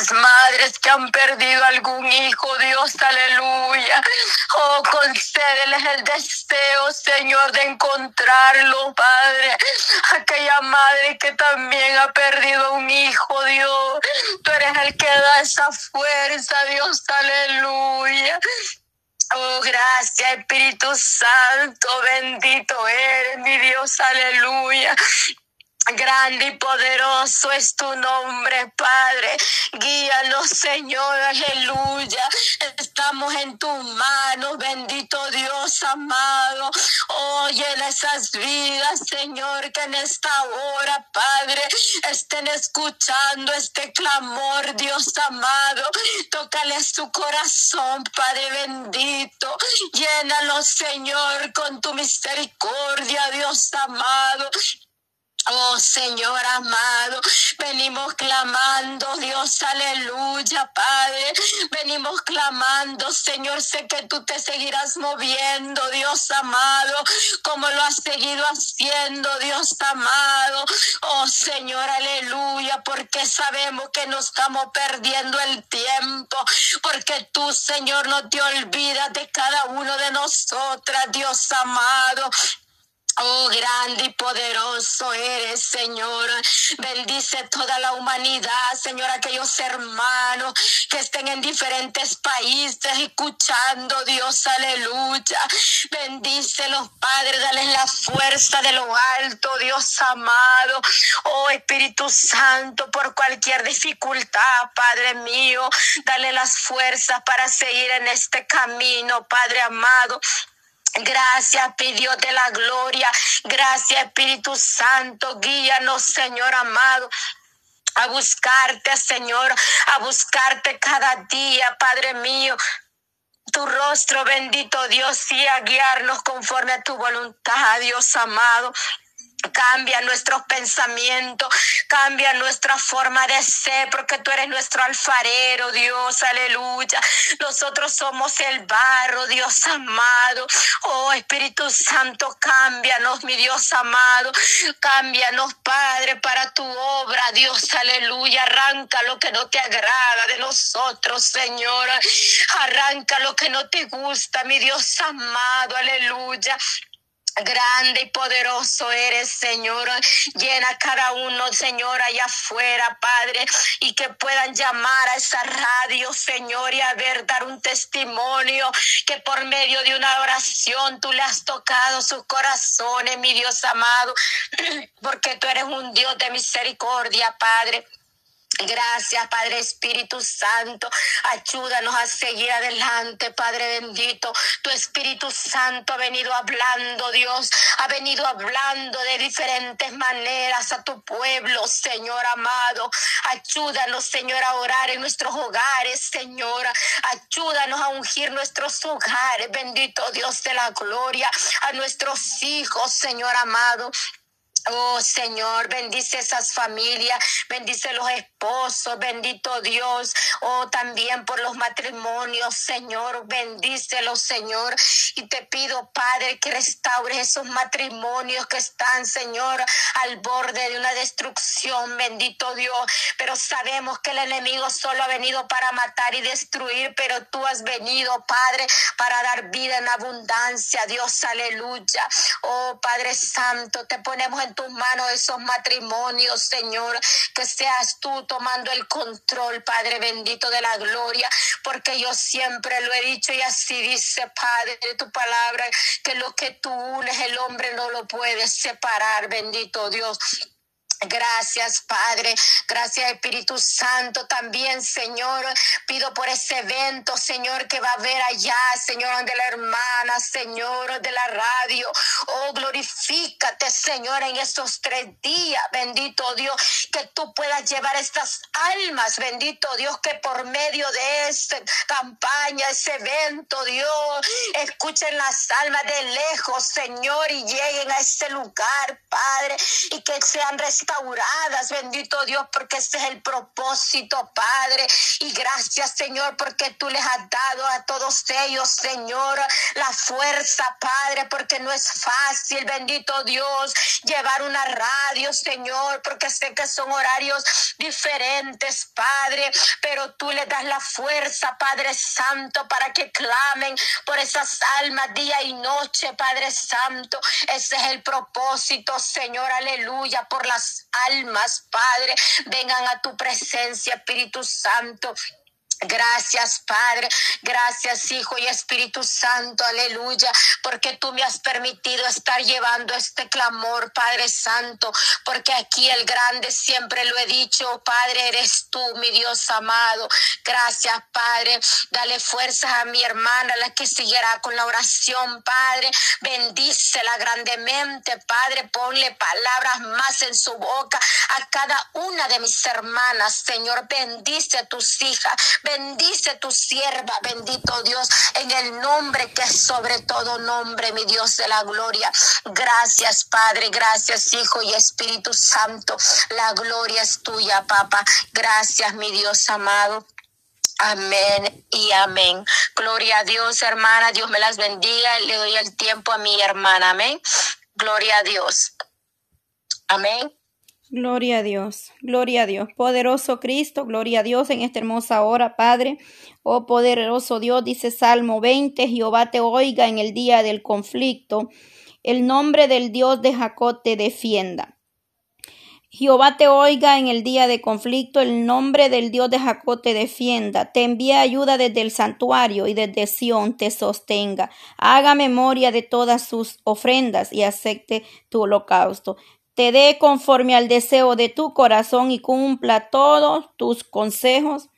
las madres que han perdido algún hijo, Dios, aleluya. Oh, concédeles el deseo, Señor, de encontrarlo, Padre. Aquella madre que también ha perdido un hijo, Dios. Tú eres el que da esa fuerza, Dios, aleluya. Oh, gracias Espíritu Santo, bendito eres mi Dios, aleluya. Grande y poderoso es tu nombre, Padre. Guíanos, Señor, aleluya. Estamos en tus manos, bendito Dios amado. Oye en esas vidas, Señor, que en esta hora, Padre, estén escuchando este clamor, Dios amado. Tócale su corazón, Padre bendito. Llénalo, Señor, con tu misericordia, Dios amado. Oh Señor amado, venimos clamando, Dios, aleluya, Padre. Venimos clamando, Señor, sé que tú te seguirás moviendo, Dios amado, como lo has seguido haciendo, Dios amado. Oh Señor, aleluya, porque sabemos que nos estamos perdiendo el tiempo, porque tú, Señor, no te olvidas de cada uno de nosotras, Dios amado. Oh, grande y poderoso eres, Señor. Bendice toda la humanidad, Señor, aquellos hermanos que estén en diferentes países escuchando, Dios, aleluya. Bendice los padres, dale la fuerza de lo alto, Dios amado. Oh, Espíritu Santo, por cualquier dificultad, Padre mío, dale las fuerzas para seguir en este camino, Padre amado. Gracias, pidió de la gloria. Gracias, Espíritu Santo. Guíanos, Señor amado a buscarte, Señor, a buscarte cada día, Padre mío. Tu rostro, bendito Dios, y a guiarnos conforme a tu voluntad, Dios amado. Cambia nuestros pensamientos, cambia nuestra forma de ser, porque tú eres nuestro alfarero, Dios, aleluya. Nosotros somos el barro, Dios amado. Oh Espíritu Santo, cámbianos, mi Dios amado. Cámbianos, Padre, para tu obra, Dios, aleluya. Arranca lo que no te agrada de nosotros, Señor. Arranca lo que no te gusta, mi Dios amado, aleluya. Grande y poderoso eres, Señor. Llena cada uno, Señor, allá afuera, Padre, y que puedan llamar a esa radio, Señor, y a ver, dar un testimonio que por medio de una oración tú le has tocado sus corazones, mi Dios amado, porque tú eres un Dios de misericordia, Padre. Gracias, Padre Espíritu Santo. Ayúdanos a seguir adelante, Padre bendito. Tu Espíritu Santo ha venido hablando, Dios. Ha venido hablando de diferentes maneras a tu pueblo, Señor amado. Ayúdanos, Señor, a orar en nuestros hogares, Señor. Ayúdanos a ungir nuestros hogares, bendito Dios de la gloria. A nuestros hijos, Señor amado. Oh Señor, bendice esas familias, bendice los bendito Dios. Oh, también por los matrimonios, Señor, bendícelos, Señor. Y te pido, Padre, que restaures esos matrimonios que están, Señor, al borde de una destrucción, bendito Dios. Pero sabemos que el enemigo solo ha venido para matar y destruir, pero tú has venido, Padre, para dar vida en abundancia, Dios, aleluya. Oh, Padre Santo, te ponemos en tus manos esos matrimonios, Señor, que seas tú tomando el control, Padre bendito de la gloria, porque yo siempre lo he dicho y así dice, Padre, tu palabra, que lo que tú unes el hombre no lo puede separar, bendito Dios. Gracias, Padre. Gracias, Espíritu Santo. También, Señor, pido por ese evento, Señor, que va a haber allá, Señor, de la hermana, Señor, de la radio. Oh, glorifícate, Señor, en estos tres días. Bendito Dios, que tú puedas llevar estas almas, bendito Dios, que por medio de esta campaña, ese evento, Dios, escuchen las almas de lejos, Señor, y lleguen a ese lugar, Padre, y que sean rescatados restauradas, bendito Dios, porque ese es el propósito, Padre. Y gracias, Señor, porque tú les has dado a todos ellos, Señor, la fuerza, Padre, porque no es fácil, bendito Dios, llevar una radio, Señor, porque sé que son horarios diferentes, Padre, pero tú les das la fuerza, Padre Santo, para que clamen por esas almas día y noche, Padre Santo. Ese es el propósito, Señor, aleluya, por las almas, Padre. Vengan a tu presencia, Espíritu Santo. Gracias, Padre. Gracias, Hijo y Espíritu Santo. Aleluya. Porque tú me has permitido estar llevando este clamor, Padre Santo. Porque aquí el grande siempre lo he dicho, Padre, eres tú, mi Dios amado. Gracias, Padre. Dale fuerzas a mi hermana, la que seguirá con la oración, Padre. Bendícela grandemente, Padre. Ponle palabras más en su boca a cada una de mis hermanas, Señor. Bendice a tus hijas Bendice tu sierva, bendito Dios, en el nombre que es sobre todo nombre, mi Dios de la gloria. Gracias, Padre, gracias, Hijo y Espíritu Santo. La gloria es tuya, Papa. Gracias, mi Dios amado. Amén y amén. Gloria a Dios, hermana. Dios me las bendiga. Le doy el tiempo a mi hermana. Amén. Gloria a Dios. Amén. Gloria a Dios, gloria a Dios. Poderoso Cristo, gloria a Dios en esta hermosa hora, Padre. Oh poderoso Dios, dice Salmo 20, Jehová te oiga en el día del conflicto. El nombre del Dios de Jacob te defienda. Jehová te oiga en el día de conflicto, el nombre del Dios de Jacob te defienda, te envíe ayuda desde el santuario y desde Sión te sostenga. Haga memoria de todas sus ofrendas y acepte tu holocausto te dé conforme al deseo de tu corazón y cumpla todos tus consejos.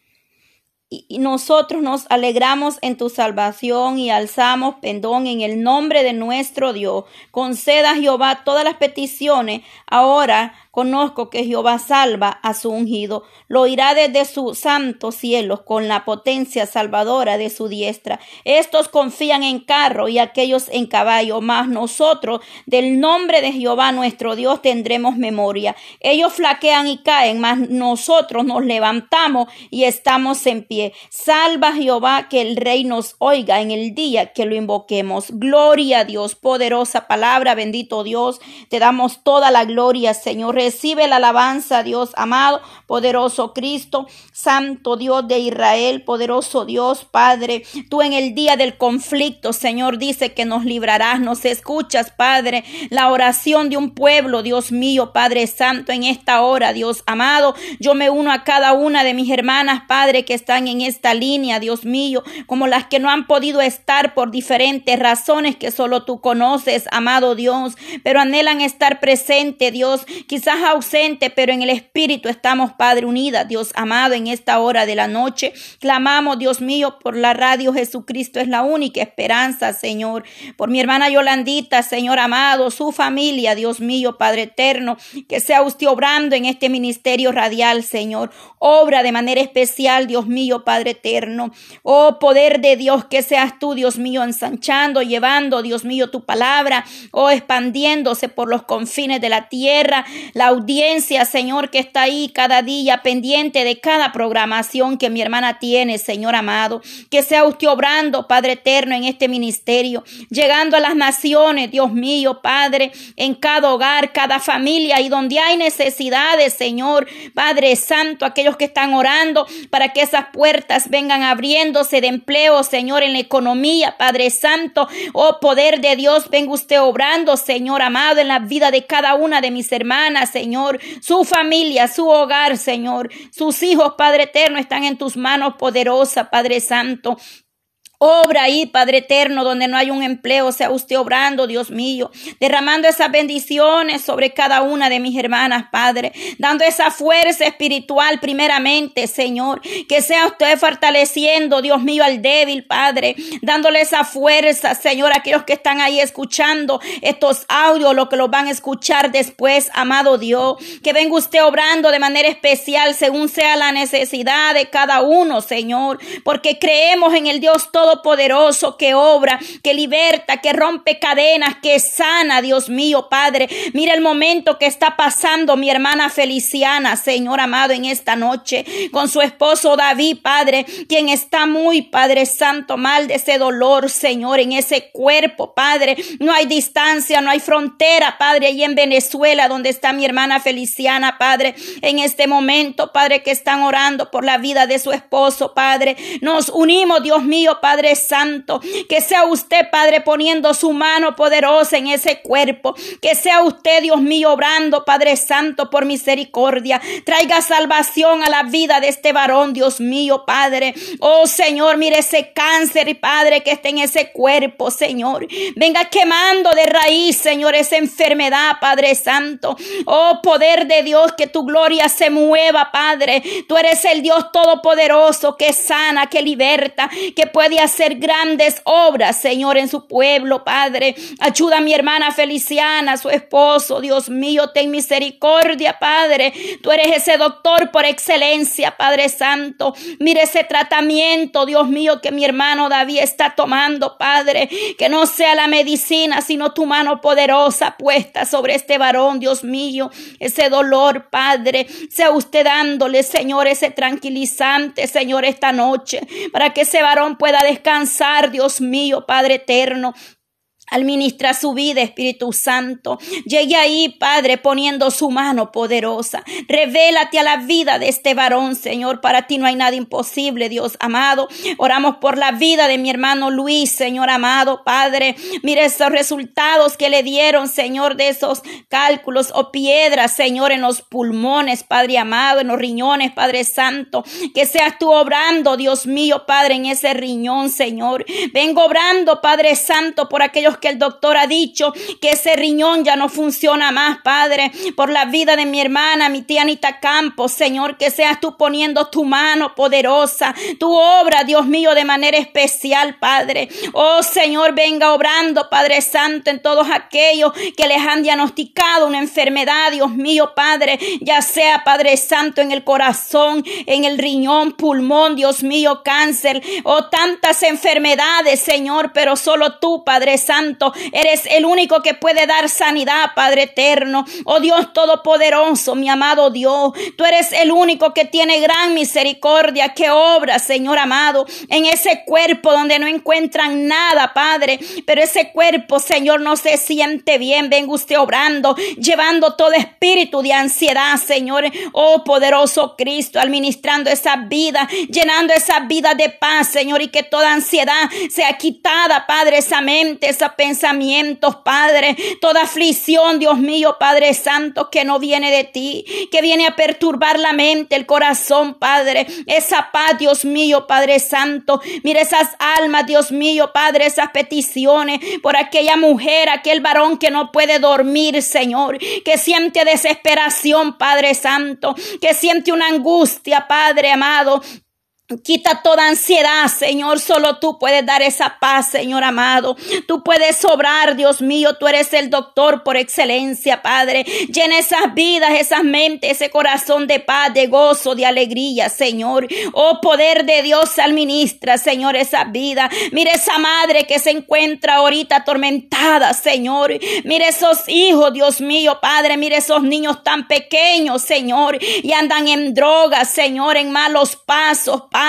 Y nosotros nos alegramos en tu salvación y alzamos pendón en el nombre de nuestro Dios. Conceda Jehová todas las peticiones ahora Conozco que Jehová salva a su ungido, lo oirá desde su santo cielo con la potencia salvadora de su diestra. Estos confían en carro y aquellos en caballo, mas nosotros del nombre de Jehová nuestro Dios tendremos memoria. Ellos flaquean y caen, mas nosotros nos levantamos y estamos en pie. Salva Jehová que el rey nos oiga en el día que lo invoquemos. Gloria a Dios, poderosa palabra, bendito Dios. Te damos toda la gloria, Señor Recibe la alabanza, Dios amado, poderoso Cristo, Santo Dios de Israel, poderoso Dios, Padre. Tú en el día del conflicto, Señor, dice que nos librarás, nos escuchas, Padre, la oración de un pueblo, Dios mío, Padre Santo, en esta hora, Dios amado. Yo me uno a cada una de mis hermanas, Padre, que están en esta línea, Dios mío, como las que no han podido estar por diferentes razones que solo tú conoces, amado Dios, pero anhelan estar presente, Dios. Quizás ausente, pero en el Espíritu estamos, Padre, unidas, Dios amado, en esta hora de la noche. Clamamos, Dios mío, por la radio Jesucristo es la única esperanza, Señor. Por mi hermana Yolandita, Señor amado, su familia, Dios mío, Padre eterno, que sea usted obrando en este ministerio radial, Señor. Obra de manera especial, Dios mío, Padre eterno. Oh, poder de Dios, que seas tú, Dios mío, ensanchando, llevando, Dios mío, tu palabra, oh, expandiéndose por los confines de la tierra, la audiencia, Señor, que está ahí cada día pendiente de cada programación que mi hermana tiene, Señor amado. Que sea usted obrando, Padre eterno, en este ministerio, llegando a las naciones, Dios mío, Padre, en cada hogar, cada familia y donde hay necesidades, Señor, Padre Santo, aquellos que están orando para que esas puertas vengan abriéndose de empleo, Señor, en la economía, Padre Santo, oh poder de Dios, venga usted obrando, Señor amado, en la vida de cada una de mis hermanas, Señor, su familia, su hogar, Señor, sus hijos, Padre eterno, están en tus manos poderosa, Padre Santo. Obra ahí, Padre eterno, donde no hay un empleo, sea usted obrando, Dios mío, derramando esas bendiciones sobre cada una de mis hermanas, Padre, dando esa fuerza espiritual primeramente, Señor, que sea usted fortaleciendo, Dios mío, al débil, Padre, dándole esa fuerza, Señor, a aquellos que están ahí escuchando estos audios, lo que los van a escuchar después, amado Dios, que venga usted obrando de manera especial según sea la necesidad de cada uno, Señor, porque creemos en el Dios todo todopoderoso que obra, que liberta, que rompe cadenas, que sana, Dios mío, Padre. Mira el momento que está pasando mi hermana Feliciana, Señor amado, en esta noche, con su esposo David, Padre, quien está muy, Padre Santo, mal de ese dolor, Señor, en ese cuerpo, Padre. No hay distancia, no hay frontera, Padre, ahí en Venezuela, donde está mi hermana Feliciana, Padre, en este momento, Padre, que están orando por la vida de su esposo, Padre. Nos unimos, Dios mío, Padre Santo, que sea usted, Padre, poniendo su mano poderosa en ese cuerpo, que sea usted, Dios mío, obrando, Padre Santo, por misericordia. Traiga salvación a la vida de este varón, Dios mío, Padre. Oh Señor, mire ese cáncer, Padre, que está en ese cuerpo, Señor. Venga quemando de raíz, Señor, esa enfermedad, Padre Santo. Oh poder de Dios, que tu gloria se mueva, Padre. Tú eres el Dios todopoderoso que sana, que liberta, que puede hacer grandes obras, Señor, en su pueblo, Padre. Ayuda a mi hermana Feliciana, su esposo, Dios mío, ten misericordia, Padre. Tú eres ese doctor por excelencia, Padre Santo. Mire ese tratamiento, Dios mío, que mi hermano David está tomando, Padre. Que no sea la medicina, sino tu mano poderosa puesta sobre este varón, Dios mío. Ese dolor, Padre. Sea usted dándole, Señor, ese tranquilizante, Señor, esta noche. Para que ese varón pueda descansar, Dios mío, Padre eterno. Administra su vida, Espíritu Santo. Llegue ahí, Padre, poniendo su mano poderosa. Revélate a la vida de este varón, Señor. Para ti no hay nada imposible, Dios amado. Oramos por la vida de mi hermano Luis, Señor amado, Padre. Mire esos resultados que le dieron, Señor, de esos cálculos o piedras, Señor, en los pulmones, Padre amado, en los riñones, Padre Santo. Que seas tú obrando, Dios mío, Padre, en ese riñón, Señor. Vengo obrando, Padre Santo, por aquellos que el doctor ha dicho que ese riñón ya no funciona más, Padre, por la vida de mi hermana, mi tía Anita Campos, Señor, que seas tú poniendo tu mano poderosa, tu obra, Dios mío, de manera especial, Padre. Oh Señor, venga obrando, Padre Santo, en todos aquellos que les han diagnosticado una enfermedad, Dios mío, Padre, ya sea, Padre Santo, en el corazón, en el riñón, pulmón, Dios mío, cáncer, o oh, tantas enfermedades, Señor, pero solo tú, Padre Santo, Eres el único que puede dar sanidad, Padre eterno. Oh Dios todopoderoso, mi amado Dios. Tú eres el único que tiene gran misericordia, que obra, Señor amado, en ese cuerpo donde no encuentran nada, Padre. Pero ese cuerpo, Señor, no se siente bien. Venga usted obrando, llevando todo espíritu de ansiedad, Señor. Oh poderoso Cristo, administrando esa vida, llenando esa vida de paz, Señor, y que toda ansiedad sea quitada, Padre, esa mente, esa pensamientos, Padre, toda aflicción, Dios mío, Padre Santo, que no viene de ti, que viene a perturbar la mente, el corazón, Padre, esa paz, Dios mío, Padre Santo, mira esas almas, Dios mío, Padre, esas peticiones por aquella mujer, aquel varón que no puede dormir, Señor, que siente desesperación, Padre Santo, que siente una angustia, Padre amado, Quita toda ansiedad, Señor. Solo tú puedes dar esa paz, Señor amado. Tú puedes sobrar, Dios mío. Tú eres el doctor por excelencia, Padre. Llena esas vidas, esas mentes, ese corazón de paz, de gozo, de alegría, Señor. Oh, poder de Dios administra, Señor, esa vida. Mire esa madre que se encuentra ahorita atormentada, Señor. Mire esos hijos, Dios mío, Padre. Mire esos niños tan pequeños, Señor. Y andan en drogas, Señor, en malos pasos, Padre,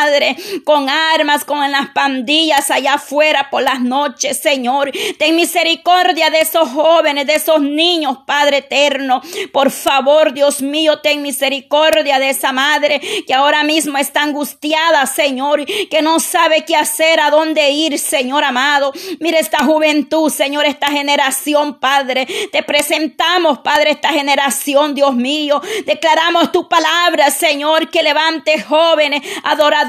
con armas, con las pandillas allá afuera por las noches, Señor. Ten misericordia de esos jóvenes, de esos niños, Padre eterno. Por favor, Dios mío, ten misericordia de esa madre que ahora mismo está angustiada, Señor, que no sabe qué hacer, a dónde ir, Señor amado. Mira esta juventud, Señor, esta generación, Padre. Te presentamos, Padre, esta generación, Dios mío. Declaramos tu palabra, Señor, que levante jóvenes, adoradores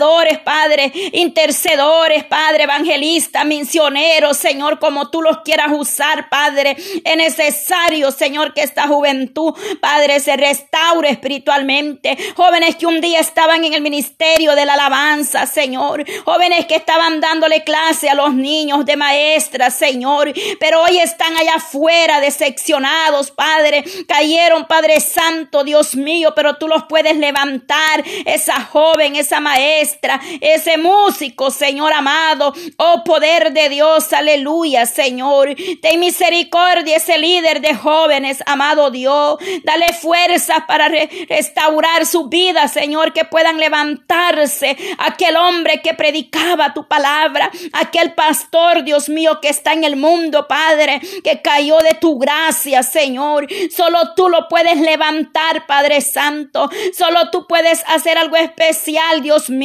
Padre, intercedores, Padre, evangelistas, misioneros, Señor, como tú los quieras usar, Padre. Es necesario, Señor, que esta juventud, Padre, se restaure espiritualmente. Jóvenes que un día estaban en el ministerio de la alabanza, Señor. Jóvenes que estaban dándole clase a los niños de maestras, Señor. Pero hoy están allá afuera, decepcionados, Padre. Cayeron, Padre Santo, Dios mío, pero tú los puedes levantar. Esa joven, esa maestra ese músico, Señor amado. Oh poder de Dios, aleluya, Señor. Ten misericordia ese líder de jóvenes, amado Dios. Dale fuerza para restaurar su vida, Señor, que puedan levantarse. Aquel hombre que predicaba tu palabra, aquel pastor, Dios mío, que está en el mundo, Padre, que cayó de tu gracia, Señor. Solo tú lo puedes levantar, Padre Santo. Solo tú puedes hacer algo especial, Dios mío,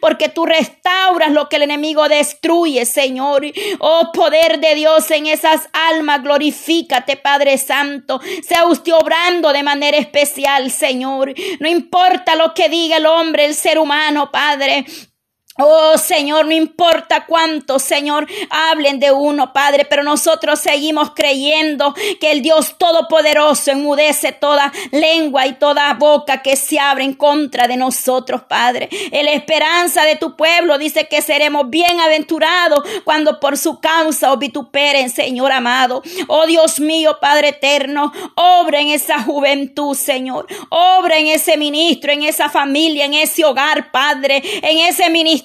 porque tú restauras lo que el enemigo destruye, Señor. Oh poder de Dios en esas almas, glorifícate, Padre Santo. Sea usted obrando de manera especial, Señor. No importa lo que diga el hombre, el ser humano, Padre. Oh Señor, no importa cuánto, Señor, hablen de uno, Padre, pero nosotros seguimos creyendo que el Dios Todopoderoso enmudece toda lengua y toda boca que se abre en contra de nosotros, Padre. En la esperanza de tu pueblo dice que seremos bienaventurados cuando por su causa os vituperen, Señor amado. Oh Dios mío, Padre eterno, obra en esa juventud, Señor. Obra en ese ministro, en esa familia, en ese hogar, Padre, en ese ministerio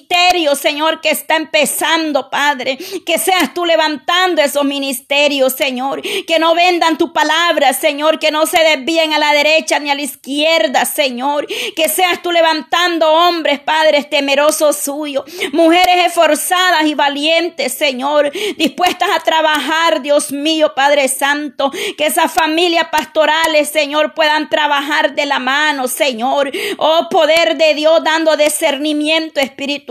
Señor, que está empezando, Padre. Que seas tú levantando esos ministerios, Señor. Que no vendan tu palabra, Señor. Que no se desvíen a la derecha ni a la izquierda, Señor. Que seas tú levantando hombres, padres temerosos suyos. Mujeres esforzadas y valientes, Señor. Dispuestas a trabajar, Dios mío, Padre Santo. Que esas familias pastorales, Señor, puedan trabajar de la mano, Señor. Oh, poder de Dios dando discernimiento espiritual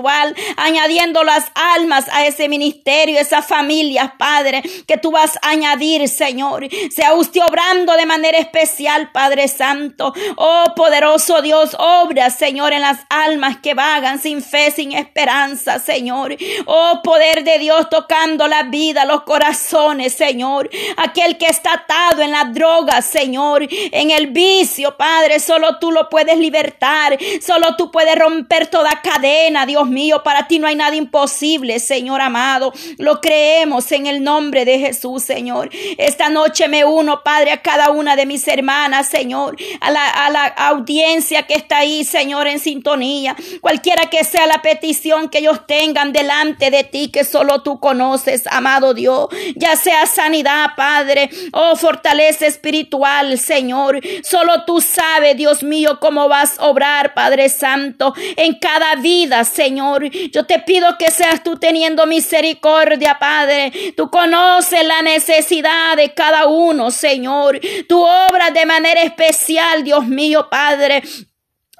añadiendo las almas a ese ministerio, esas familias, Padre, que tú vas a añadir, Señor. Sea usted obrando de manera especial, Padre Santo. Oh, poderoso Dios, obra, Señor, en las almas que vagan sin fe, sin esperanza, Señor. Oh, poder de Dios tocando la vida, los corazones, Señor. Aquel que está atado en la droga, Señor, en el vicio, Padre, solo tú lo puedes libertar. Solo tú puedes romper toda cadena, Dios mío, para ti no hay nada imposible, Señor amado. Lo creemos en el nombre de Jesús, Señor. Esta noche me uno, Padre, a cada una de mis hermanas, Señor, a la, a la audiencia que está ahí, Señor, en sintonía. Cualquiera que sea la petición que ellos tengan delante de ti, que solo tú conoces, amado Dios. Ya sea sanidad, Padre, oh fortaleza espiritual, Señor. Solo tú sabes, Dios mío, cómo vas a obrar, Padre Santo, en cada vida, Señor. Yo te pido que seas tú teniendo misericordia, Padre. Tú conoces la necesidad de cada uno, Señor. Tu obra de manera especial, Dios mío, Padre.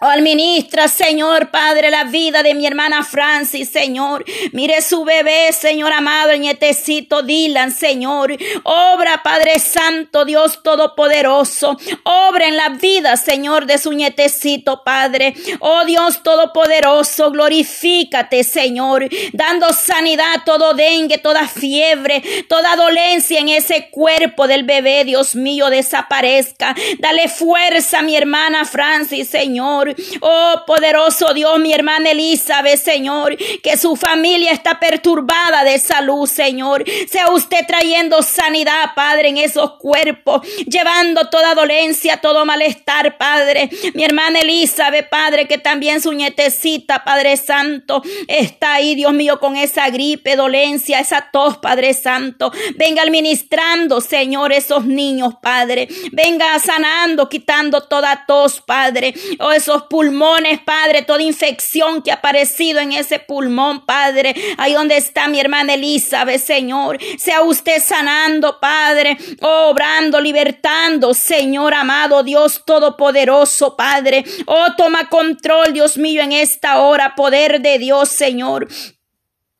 Oh, administra, Señor Padre, la vida de mi hermana Francis, Señor. Mire su bebé, Señor amado, el nietecito Dylan, Señor. Obra, Padre Santo, Dios Todopoderoso. Obra en la vida, Señor, de su nietecito, Padre. Oh Dios Todopoderoso, glorifícate, Señor. Dando sanidad a todo dengue, toda fiebre, toda dolencia en ese cuerpo del bebé, Dios mío, desaparezca. Dale fuerza a mi hermana Francis, Señor. Oh, poderoso Dios, mi hermana Elizabeth, Señor, que su familia está perturbada de salud, Señor. Sea usted trayendo sanidad, Padre, en esos cuerpos, llevando toda dolencia, todo malestar, Padre. Mi hermana Elizabeth, Padre, que también su nietecita, Padre Santo, está ahí, Dios mío, con esa gripe, dolencia, esa tos, Padre Santo. Venga administrando, Señor, esos niños, Padre. Venga sanando, quitando toda tos, Padre. Oh, pulmones, Padre, toda infección que ha aparecido en ese pulmón, Padre. Ahí donde está mi hermana Elizabeth, Señor. Sea usted sanando, Padre, obrando, libertando, Señor amado, Dios todopoderoso, Padre. Oh, toma control, Dios mío, en esta hora, poder de Dios, Señor.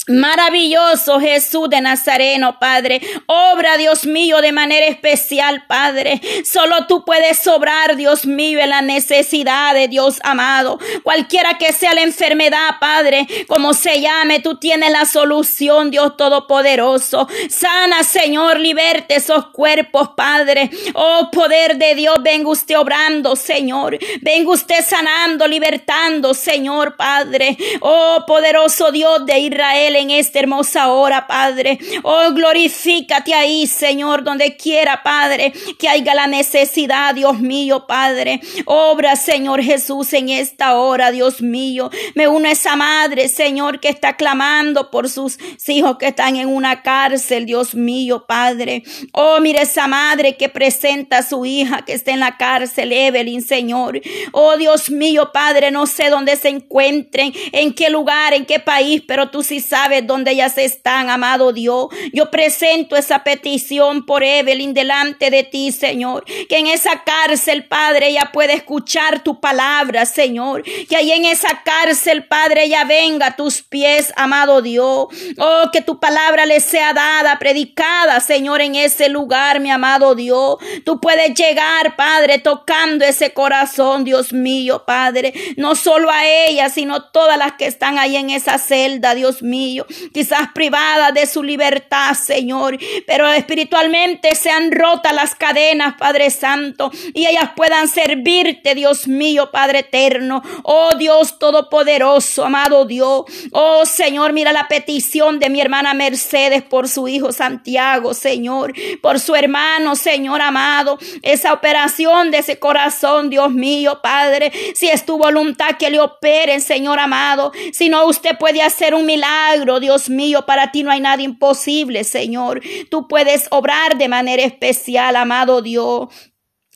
Maravilloso Jesús de Nazareno, Padre. Obra, Dios mío, de manera especial, Padre. Solo tú puedes obrar, Dios mío, en la necesidad de Dios amado. Cualquiera que sea la enfermedad, Padre, como se llame, tú tienes la solución, Dios Todopoderoso. Sana, Señor, liberte esos cuerpos, Padre. Oh, poder de Dios, venga usted obrando, Señor. Venga usted sanando, libertando, Señor, Padre. Oh, poderoso Dios de Israel en esta hermosa hora, Padre. Oh, glorifícate ahí, Señor, donde quiera, Padre, que haya la necesidad, Dios mío, Padre. Obra, Señor Jesús, en esta hora, Dios mío. Me uno a esa madre, Señor, que está clamando por sus hijos que están en una cárcel, Dios mío, Padre. Oh, mire esa madre que presenta a su hija que está en la cárcel, Evelyn, Señor. Oh, Dios mío, Padre, no sé dónde se encuentren, en qué lugar, en qué país, pero tú sí sabes dónde ellas están, amado Dios. Yo presento esa petición por Evelyn delante de ti, Señor. Que en esa cárcel, Padre, ella pueda escuchar tu palabra, Señor. Que ahí en esa cárcel, Padre, ella venga a tus pies, amado Dios. Oh, que tu palabra le sea dada, predicada, Señor, en ese lugar, mi amado Dios. Tú puedes llegar, Padre, tocando ese corazón, Dios mío, Padre. No solo a ella, sino todas las que están ahí en esa celda, Dios mío. Quizás privadas de su libertad, Señor. Pero espiritualmente sean rotas las cadenas, Padre Santo. Y ellas puedan servirte, Dios mío, Padre eterno. Oh Dios Todopoderoso, amado Dios. Oh Señor, mira la petición de mi hermana Mercedes por su hijo Santiago, Señor. Por su hermano, Señor amado. Esa operación de ese corazón, Dios mío, Padre. Si es tu voluntad que le operen, Señor amado. Si no, usted puede hacer un milagro, Dios mío. Para ti no hay nada imposible, Señor. Tú puedes obrar de manera especial, amado Dios.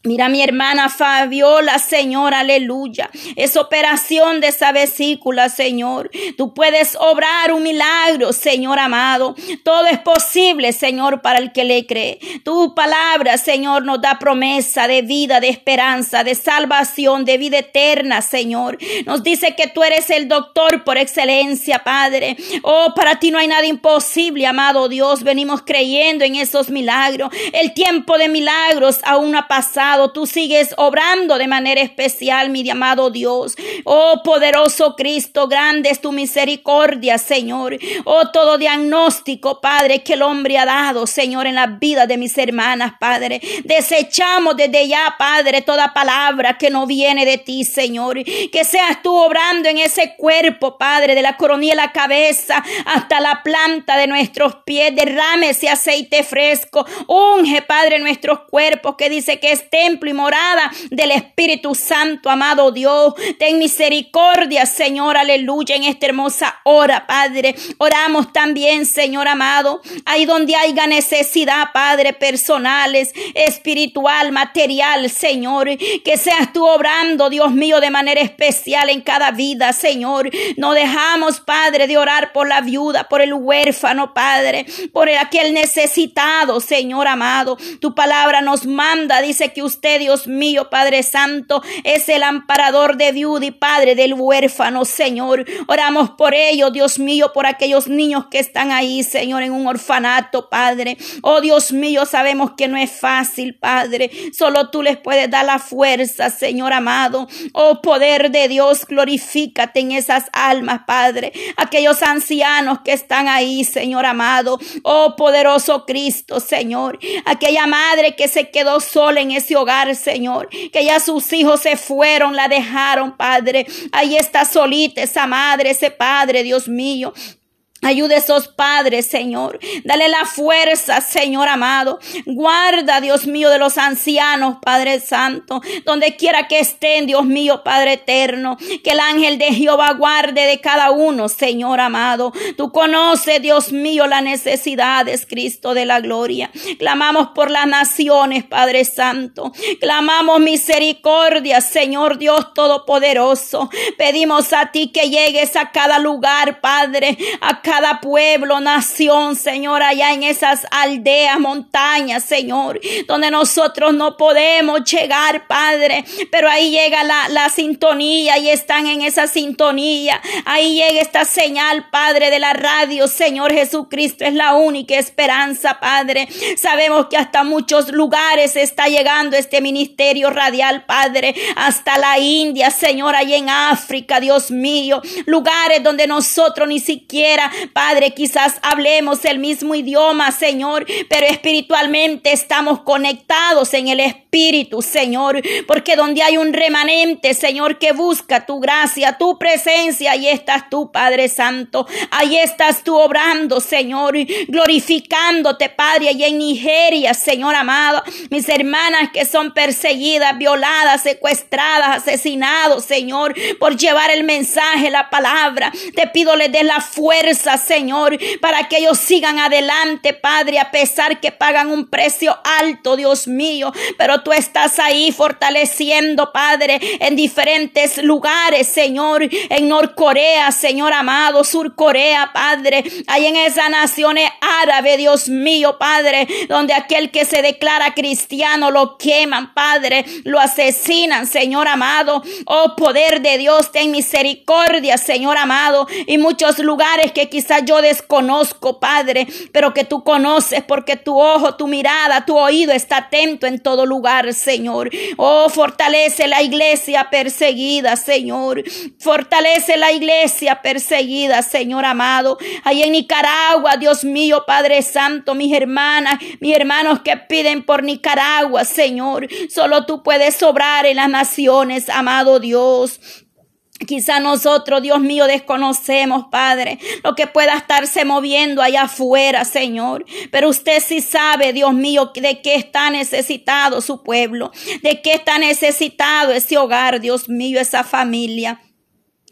Mira mi hermana Fabiola, Señor, aleluya. Es operación de esa vesícula, Señor. Tú puedes obrar un milagro, Señor amado. Todo es posible, Señor, para el que le cree. Tu palabra, Señor, nos da promesa de vida, de esperanza, de salvación, de vida eterna, Señor. Nos dice que tú eres el doctor por excelencia, Padre. Oh, para ti no hay nada imposible, amado Dios. Venimos creyendo en esos milagros. El tiempo de milagros aún ha pasado Tú sigues obrando de manera especial, mi amado Dios. Oh poderoso Cristo, grande es tu misericordia, Señor. Oh todo diagnóstico, Padre, que el hombre ha dado, Señor, en la vida de mis hermanas, Padre. Desechamos desde ya, Padre, toda palabra que no viene de ti, Señor. Que seas tú obrando en ese cuerpo, Padre, de la coronilla de la cabeza hasta la planta de nuestros pies. Derrame ese aceite fresco. Unge, Padre, nuestros cuerpos que dice que este templo y morada del Espíritu Santo, amado Dios. Ten misericordia, Señor, aleluya, en esta hermosa hora, Padre. Oramos también, Señor amado, ahí donde haya necesidad, Padre, personales, espiritual, material, Señor, que seas tú obrando, Dios mío, de manera especial en cada vida, Señor. No dejamos, Padre, de orar por la viuda, por el huérfano, Padre, por aquel necesitado, Señor amado. Tu palabra nos manda, dice que usted, Dios mío, Padre Santo, es el amparador de viuda y Padre del huérfano, Señor. Oramos por ellos, Dios mío, por aquellos niños que están ahí, Señor, en un orfanato, Padre. Oh Dios mío, sabemos que no es fácil, Padre. Solo tú les puedes dar la fuerza, Señor amado. Oh poder de Dios, glorifícate en esas almas, Padre. Aquellos ancianos que están ahí, Señor amado. Oh poderoso Cristo, Señor. Aquella madre que se quedó sola en ese hogar, Señor, que ya sus hijos se fueron, la dejaron, Padre. Ahí está solita esa madre, ese padre, Dios mío. Ayude a esos padres, Señor. Dale la fuerza, Señor amado. Guarda, Dios mío, de los ancianos, Padre Santo. Donde quiera que estén, Dios mío, Padre eterno. Que el ángel de Jehová guarde de cada uno, Señor amado. Tú conoces, Dios mío, las necesidades, Cristo de la gloria. Clamamos por las naciones, Padre Santo. Clamamos misericordia, Señor Dios Todopoderoso. Pedimos a ti que llegues a cada lugar, Padre. Pueblo, nación, Señor, allá en esas aldeas, montañas, Señor, donde nosotros no podemos llegar, Padre, pero ahí llega la, la sintonía y están en esa sintonía. Ahí llega esta señal, Padre, de la radio, Señor Jesucristo, es la única esperanza, Padre. Sabemos que hasta muchos lugares está llegando este ministerio radial, Padre, hasta la India, Señor, allá en África, Dios mío, lugares donde nosotros ni siquiera Padre, quizás hablemos el mismo idioma, Señor, pero espiritualmente estamos conectados en el Espíritu, Señor, porque donde hay un remanente, Señor, que busca tu gracia, tu presencia, ahí estás tú, Padre Santo, ahí estás tú obrando, Señor, glorificándote, Padre, y en Nigeria, Señor amado, mis hermanas que son perseguidas, violadas, secuestradas, asesinados, Señor, por llevar el mensaje, la palabra. Te pido les des la fuerza, Señor, para que ellos sigan adelante, Padre, a pesar que pagan un precio alto, Dios mío. Pero tú estás ahí fortaleciendo, Padre, en diferentes lugares, Señor, en Norcorea, Señor amado, Surcorea, Padre, ahí en esas naciones árabes, Dios mío, Padre, donde aquel que se declara cristiano lo queman, Padre, lo asesinan, Señor amado. Oh, poder de Dios, ten misericordia, Señor amado, y muchos lugares que quizás yo desconozco, Padre, pero que tú conoces porque tu ojo, tu mirada, tu oído está atento en todo lugar, Señor. Oh, fortalece la iglesia perseguida, Señor. Fortalece la iglesia perseguida, Señor amado. Ahí en Nicaragua, Dios mío, Padre Santo, mis hermanas, mis hermanos que piden por Nicaragua, Señor. Solo tú puedes sobrar en las naciones, amado Dios. Quizá nosotros, Dios mío, desconocemos, Padre, lo que pueda estarse moviendo allá afuera, Señor. Pero usted sí sabe, Dios mío, de qué está necesitado su pueblo, de qué está necesitado ese hogar, Dios mío, esa familia.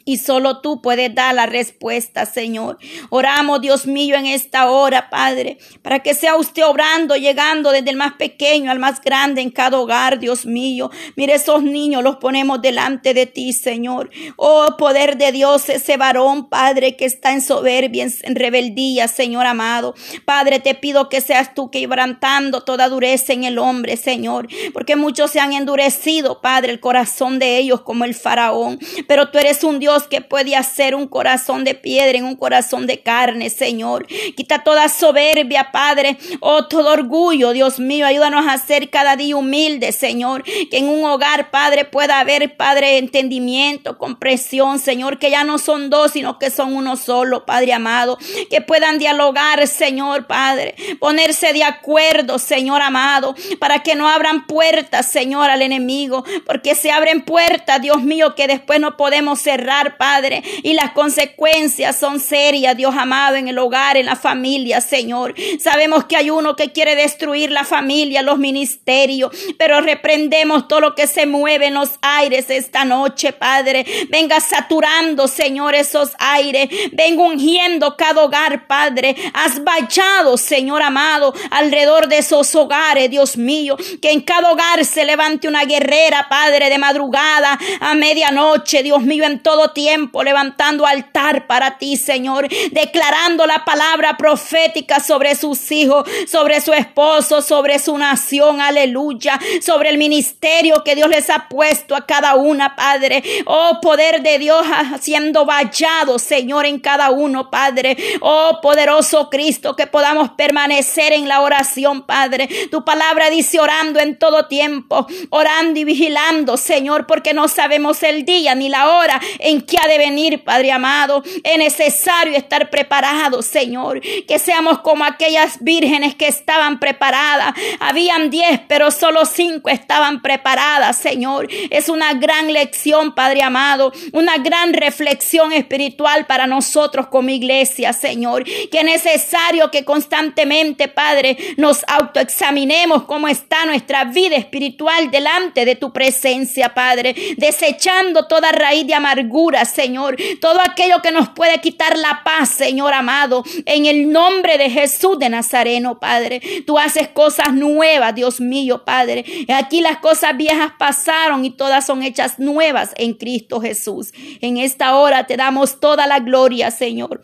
Y solo tú puedes dar la respuesta, Señor. Oramos, Dios mío, en esta hora, Padre, para que sea usted obrando, llegando desde el más pequeño al más grande en cada hogar, Dios mío. Mire esos niños, los ponemos delante de ti, Señor. Oh, poder de Dios, ese varón, Padre, que está en soberbia, en rebeldía, Señor amado. Padre, te pido que seas tú quebrantando toda dureza en el hombre, Señor, porque muchos se han endurecido, Padre, el corazón de ellos como el faraón. Pero tú eres un Dios que puede hacer un corazón de piedra en un corazón de carne, Señor. Quita toda soberbia, Padre. Oh, todo orgullo, Dios mío. Ayúdanos a ser cada día humildes, Señor. Que en un hogar, Padre, pueda haber, Padre, entendimiento, comprensión, Señor. Que ya no son dos, sino que son uno solo, Padre amado. Que puedan dialogar, Señor, Padre. Ponerse de acuerdo, Señor amado. Para que no abran puertas, Señor, al enemigo. Porque se abren puertas, Dios mío, que después no podemos cerrar Padre, y las consecuencias son serias, Dios amado, en el hogar, en la familia, Señor. Sabemos que hay uno que quiere destruir la familia, los ministerios, pero reprendemos todo lo que se mueve en los aires esta noche, Padre. Venga saturando, Señor, esos aires. Venga ungiendo cada hogar, Padre. Has vallado, Señor amado, alrededor de esos hogares, Dios mío. Que en cada hogar se levante una guerrera, Padre, de madrugada a medianoche, Dios mío, en todo tiempo levantando altar para ti, Señor, declarando la palabra profética sobre sus hijos, sobre su esposo, sobre su nación, aleluya, sobre el ministerio que Dios les ha puesto a cada una, Padre. Oh, poder de Dios haciendo vallado, Señor, en cada uno, Padre. Oh, poderoso Cristo, que podamos permanecer en la oración, Padre. Tu palabra dice orando en todo tiempo, orando y vigilando, Señor, porque no sabemos el día ni la hora en que ha de venir, Padre amado. Es necesario estar preparados, Señor. Que seamos como aquellas vírgenes que estaban preparadas. Habían diez, pero solo cinco estaban preparadas, Señor. Es una gran lección, Padre amado. Una gran reflexión espiritual para nosotros como iglesia, Señor. Que es necesario que constantemente, Padre, nos autoexaminemos cómo está nuestra vida espiritual delante de tu presencia, Padre. Desechando toda raíz de amargura, Señor. Todo aquello que nos puede quitar la paz, Señor amado. En el nombre de Jesús de Nazareno, Padre. Tú haces cosas nuevas, Dios mío, Padre. Aquí las cosas viejas pasaron y todas son hechas nuevas en Cristo Jesús. En esta hora te damos toda la gloria, Señor.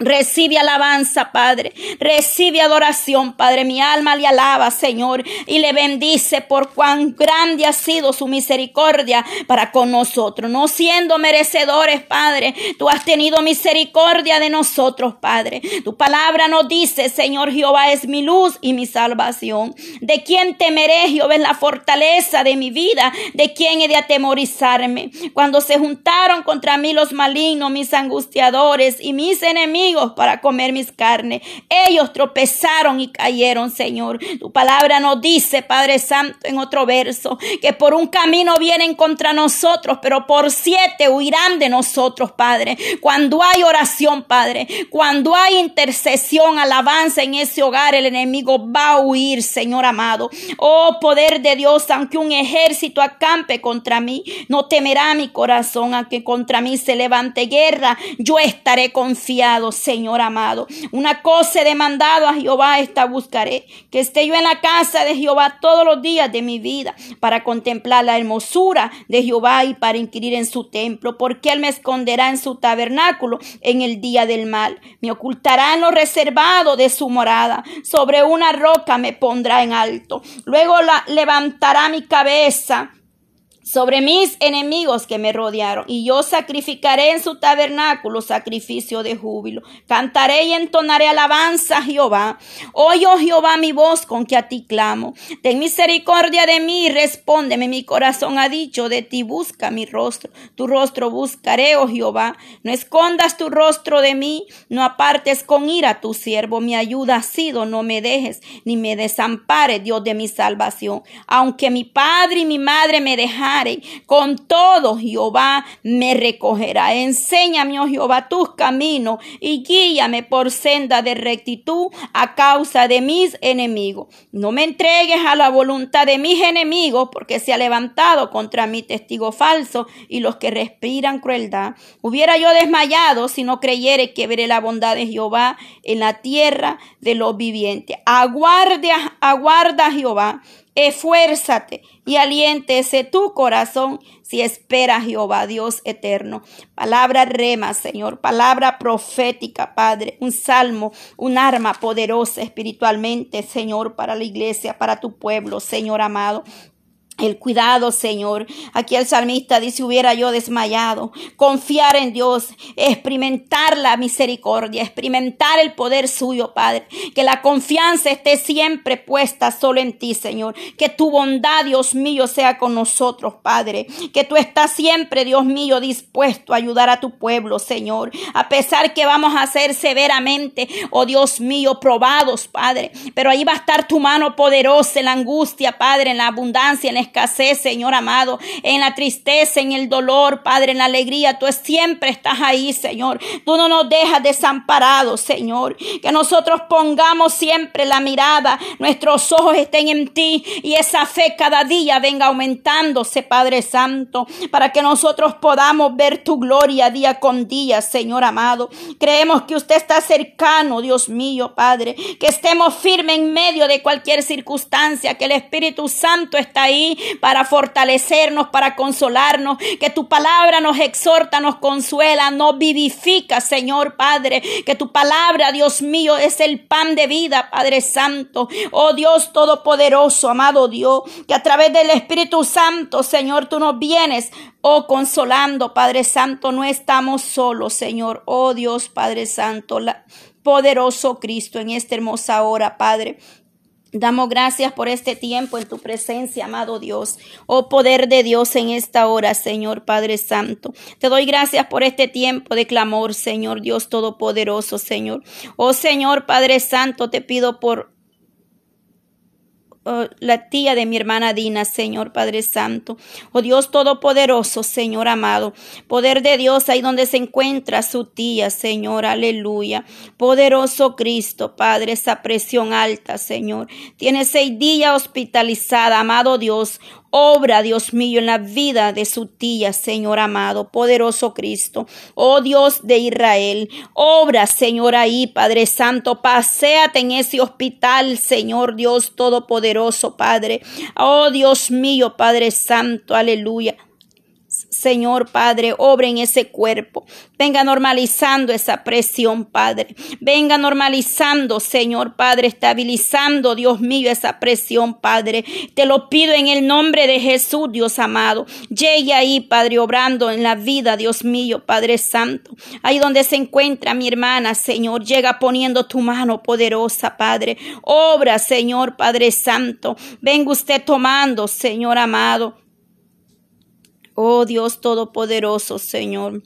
Recibe alabanza, Padre. Recibe adoración, Padre. Mi alma le alaba, Señor, y le bendice por cuán grande ha sido su misericordia para con nosotros. No siendo merecedores, Padre, tú has tenido misericordia de nosotros, Padre. Tu palabra nos dice, Señor Jehová es mi luz y mi salvación. ¿De quién temeré, Jehová es la fortaleza de mi vida? ¿De quién he de atemorizarme? Cuando se juntaron contra mí los malignos, mis angustiadores y mis enemigos, para comer mis carnes. Ellos tropezaron y cayeron, Señor. Tu palabra nos dice, Padre Santo, en otro verso, que por un camino vienen contra nosotros, pero por siete huirán de nosotros, Padre. Cuando hay oración, Padre, cuando hay intercesión, alabanza en ese hogar, el enemigo va a huir, Señor amado. Oh poder de Dios, aunque un ejército acampe contra mí, no temerá mi corazón, aunque contra mí se levante guerra, yo estaré confiado, Señor amado. Una cosa he demandado a Jehová, esta buscaré, que esté yo en la casa de Jehová todos los días de mi vida, para contemplar la hermosura de Jehová y para inquirir en su templo, porque él me esconderá en su tabernáculo en el día del mal, me ocultará en lo reservado de su morada, sobre una roca me pondrá en alto, luego la levantará mi cabeza sobre mis enemigos que me rodearon, y yo sacrificaré en su tabernáculo sacrificio de júbilo. Cantaré y entonaré alabanza a Jehová. Oye, oh Jehová, mi voz con que a ti clamo. Ten misericordia de mí, respóndeme. Mi corazón ha dicho de ti, busca mi rostro. Tu rostro buscaré, oh Jehová. No escondas tu rostro de mí, no apartes con ira tu siervo. Mi ayuda ha sido, no me dejes, ni me desampare, Dios de mi salvación. Aunque mi padre y mi madre me con todo Jehová me recogerá. Enséñame, oh Jehová, tus caminos y guíame por senda de rectitud a causa de mis enemigos. No me entregues a la voluntad de mis enemigos, porque se ha levantado contra mí testigo falso y los que respiran crueldad. Hubiera yo desmayado si no creyere que veré la bondad de Jehová en la tierra de los vivientes. Aguarda, aguarda Jehová Esfuérzate y aliéntese tu corazón si espera Jehová, Dios eterno. Palabra rema, Señor, palabra profética, Padre, un salmo, un arma poderosa espiritualmente, Señor, para la iglesia, para tu pueblo, Señor amado el cuidado, Señor. Aquí el salmista dice, hubiera yo desmayado. Confiar en Dios, experimentar la misericordia, experimentar el poder suyo, Padre. Que la confianza esté siempre puesta solo en ti, Señor. Que tu bondad, Dios mío, sea con nosotros, Padre. Que tú estás siempre, Dios mío, dispuesto a ayudar a tu pueblo, Señor. A pesar que vamos a ser severamente, oh Dios mío, probados, Padre. Pero ahí va a estar tu mano poderosa en la angustia, Padre, en la abundancia, en la escasez, Señor amado, en la tristeza, en el dolor, Padre, en la alegría. Tú siempre estás ahí, Señor. Tú no nos dejas desamparados, Señor. Que nosotros pongamos siempre la mirada, nuestros ojos estén en ti y esa fe cada día venga aumentándose, Padre Santo, para que nosotros podamos ver tu gloria día con día, Señor amado. Creemos que usted está cercano, Dios mío, Padre, que estemos firmes en medio de cualquier circunstancia, que el Espíritu Santo está ahí para fortalecernos, para consolarnos, que tu palabra nos exhorta, nos consuela, nos vivifica, Señor Padre, que tu palabra, Dios mío, es el pan de vida, Padre Santo. Oh Dios Todopoderoso, amado Dios, que a través del Espíritu Santo, Señor, tú nos vienes, oh consolando, Padre Santo, no estamos solos, Señor. Oh Dios, Padre Santo, poderoso Cristo, en esta hermosa hora, Padre. Damos gracias por este tiempo en tu presencia, amado Dios. Oh poder de Dios en esta hora, Señor Padre Santo. Te doy gracias por este tiempo de clamor, Señor Dios Todopoderoso, Señor. Oh Señor Padre Santo, te pido por Oh, la tía de mi hermana Dina, Señor Padre Santo. Oh Dios Todopoderoso, Señor amado. Poder de Dios ahí donde se encuentra su tía, Señor. Aleluya. Poderoso Cristo, Padre, esa presión alta, Señor. Tiene seis días hospitalizada, amado Dios. Obra, Dios mío, en la vida de su tía, Señor amado, poderoso Cristo. Oh Dios de Israel, obra, Señor, ahí, Padre Santo, paséate en ese hospital, Señor Dios Todopoderoso, Padre. Oh Dios mío, Padre Santo, aleluya. Señor Padre, obre en ese cuerpo. Venga normalizando esa presión, Padre. Venga normalizando, Señor Padre, estabilizando, Dios mío, esa presión, Padre. Te lo pido en el nombre de Jesús, Dios amado. Llegue ahí, Padre, obrando en la vida, Dios mío, Padre Santo. Ahí donde se encuentra mi hermana, Señor, llega poniendo tu mano poderosa, Padre. Obra, Señor, Padre Santo. Venga usted tomando, Señor amado Oh Dios Todopoderoso, Señor.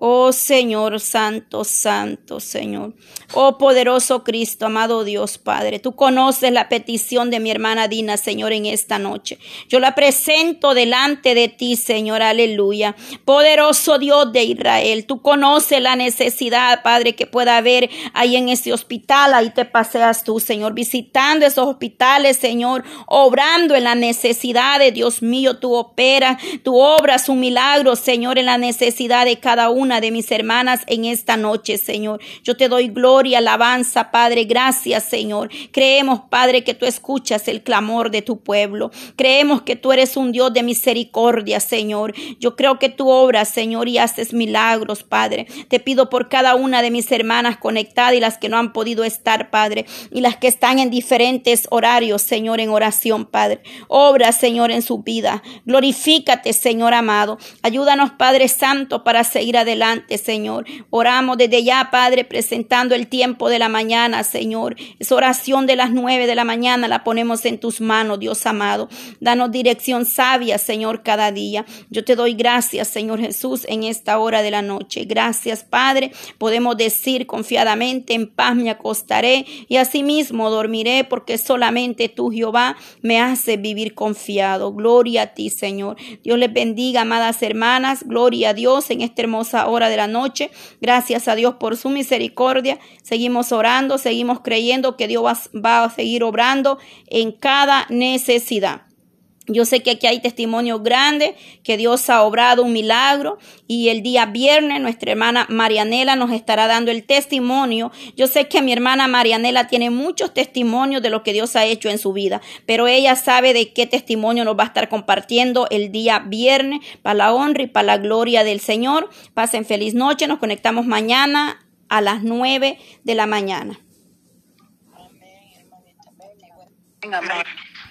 Oh Señor, santo, santo, Señor. Oh poderoso Cristo, amado Dios, Padre. Tú conoces la petición de mi hermana Dina, Señor, en esta noche. Yo la presento delante de ti, Señor, aleluya. Poderoso Dios de Israel, tú conoces la necesidad, Padre, que pueda haber ahí en ese hospital. Ahí te paseas tú, Señor, visitando esos hospitales, Señor, obrando en la necesidad de Dios mío. Tú operas, tú obras un milagro, Señor, en la necesidad de cada uno de mis hermanas en esta noche, Señor. Yo te doy gloria, alabanza, Padre. Gracias, Señor. Creemos, Padre, que tú escuchas el clamor de tu pueblo. Creemos que tú eres un Dios de misericordia, Señor. Yo creo que tú obras, Señor, y haces milagros, Padre. Te pido por cada una de mis hermanas conectadas y las que no han podido estar, Padre, y las que están en diferentes horarios, Señor, en oración, Padre. Obra, Señor, en su vida. Glorifícate, Señor amado. Ayúdanos, Padre Santo, para seguir adelante Señor. Oramos desde ya, Padre, presentando el tiempo de la mañana, Señor. Esa oración de las nueve de la mañana la ponemos en tus manos, Dios amado. Danos dirección sabia, Señor, cada día. Yo te doy gracias, Señor Jesús, en esta hora de la noche. Gracias, Padre. Podemos decir confiadamente, en paz me acostaré y asimismo dormiré, porque solamente tú, Jehová, me hace vivir confiado. Gloria a ti, Señor. Dios les bendiga, amadas hermanas. Gloria a Dios en esta hermosa hora de la noche. Gracias a Dios por su misericordia. Seguimos orando, seguimos creyendo que Dios va, a seguir obrando en cada necesidad. Yo sé que aquí hay testimonio grande, que Dios ha obrado un milagro y el día viernes nuestra hermana Marianela nos estará dando el testimonio. Yo sé que mi hermana Marianela tiene muchos testimonios de lo que Dios ha hecho en su vida, pero ella sabe de qué testimonio nos va a estar compartiendo el día viernes para la honra y para la gloria del Señor. Pasen feliz noche, nos conectamos mañana a las nueve de la mañana. Amén, Amén.